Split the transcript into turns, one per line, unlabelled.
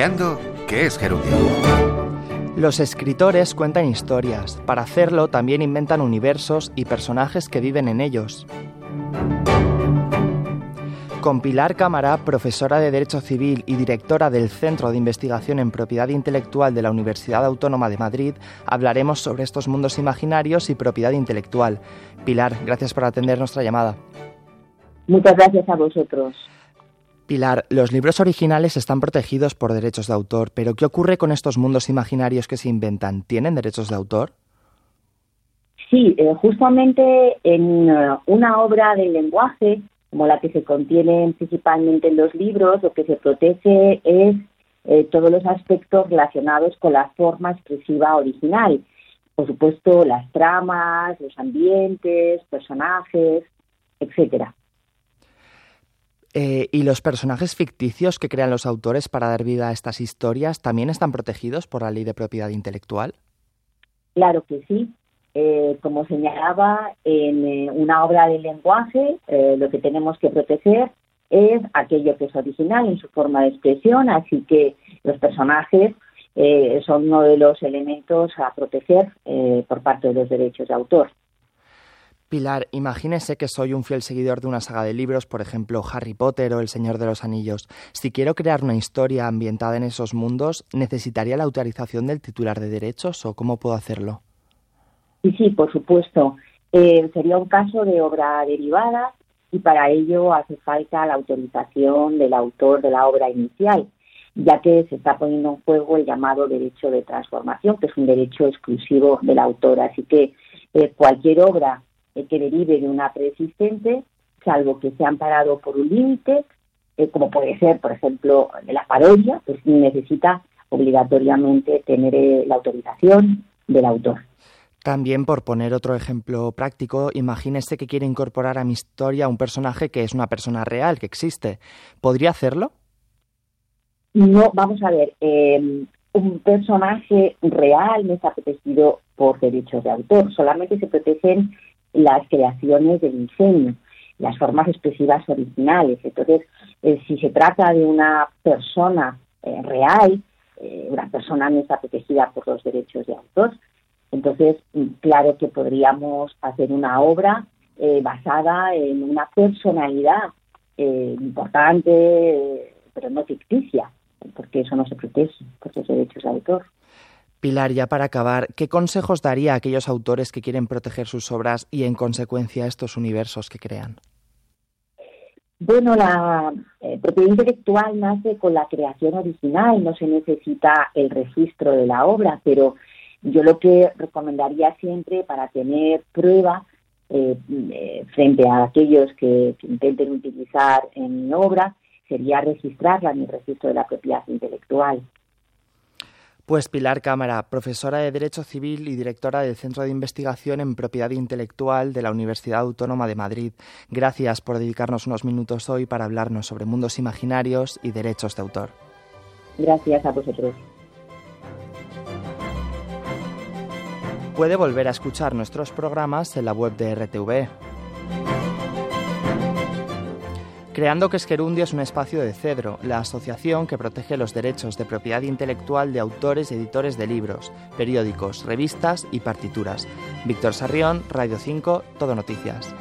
Creando ¿Qué es Gerundio?
Los escritores cuentan historias. Para hacerlo también inventan universos y personajes que viven en ellos. Con Pilar Cámara, profesora de Derecho Civil y directora del Centro de Investigación en Propiedad Intelectual de la Universidad Autónoma de Madrid, hablaremos sobre estos mundos imaginarios y propiedad intelectual. Pilar, gracias por atender nuestra llamada.
Muchas gracias a vosotros.
Pilar, los libros originales están protegidos por derechos de autor, pero ¿qué ocurre con estos mundos imaginarios que se inventan? ¿Tienen derechos de autor?
Sí, eh, justamente en eh, una obra del lenguaje como la que se contiene principalmente en los libros, lo que se protege es eh, todos los aspectos relacionados con la forma expresiva original. Por supuesto, las tramas, los ambientes, personajes, etcétera.
Eh, ¿Y los personajes ficticios que crean los autores para dar vida a estas historias también están protegidos por la ley de propiedad intelectual?
Claro que sí. Eh, como señalaba, en eh, una obra de lenguaje eh, lo que tenemos que proteger es aquello que es original en su forma de expresión, así que los personajes son uno de los elementos a proteger por parte de los derechos de autor.
Pilar, imagínese que soy un fiel seguidor de una saga de libros, por ejemplo Harry Potter o El Señor de los Anillos. Si quiero crear una historia ambientada en esos mundos, ¿necesitaría la autorización del titular de derechos o cómo puedo hacerlo?
Sí, sí, por supuesto. Eh, sería un caso de obra derivada y para ello hace falta la autorización del autor de la obra inicial, ya que se está poniendo en juego el llamado derecho de transformación, que es un derecho exclusivo del autor. Así que eh, cualquier obra eh, que derive de una preexistente, salvo que sea amparado por un límite, como puede ser, por ejemplo, de la parodia, pues necesita obligatoriamente tener la autorización del autor.
También, por poner otro ejemplo práctico, imagínese que quiere incorporar a mi historia un personaje que es una persona real, que existe. ¿Podría hacerlo?
No, vamos a ver. Em, un personaje real no está protegido por derechos de autor. Solamente se protegen las creaciones del ingenio, las formas expresivas originales. Entonces, eh, si se trata de una persona eh, real, eh, una persona no está protegida por los derechos de autor. Entonces, mm, claro que podríamos hacer una obra basada en una personalidad importante, pero no ficticia, porque eso no se protege por los derechos de autor.
Pilar, ya para acabar, ¿qué consejos daría a aquellos autores que quieren proteger sus obras y, en consecuencia, estos universos que crean?
Bueno, la propiedad intelectual nace con la creación original, no se necesita el registro de la obra, pero yo lo que recomendaría siempre para tener prueba eh, eh, frente a aquellos que, intenten utilizar en mi obra sería registrarla en el registro de la propiedad intelectual.
Pues Pilar Cámara, profesora de Derecho Civil y directora del Centro de Investigación en Propiedad Intelectual de la Universidad Autónoma de Madrid. Gracias por dedicarnos unos minutos hoy para hablarnos sobre mundos imaginarios y derechos de autor.
Gracias a vosotros.
Puede volver a escuchar nuestros programas en la web de RTV. Creando que Esquerundio es un espacio de Cedro, la asociación que protege los derechos de propiedad intelectual de autores y editores de libros, periódicos, revistas y partituras. Víctor Sarrión, Radio 5, Todo Noticias.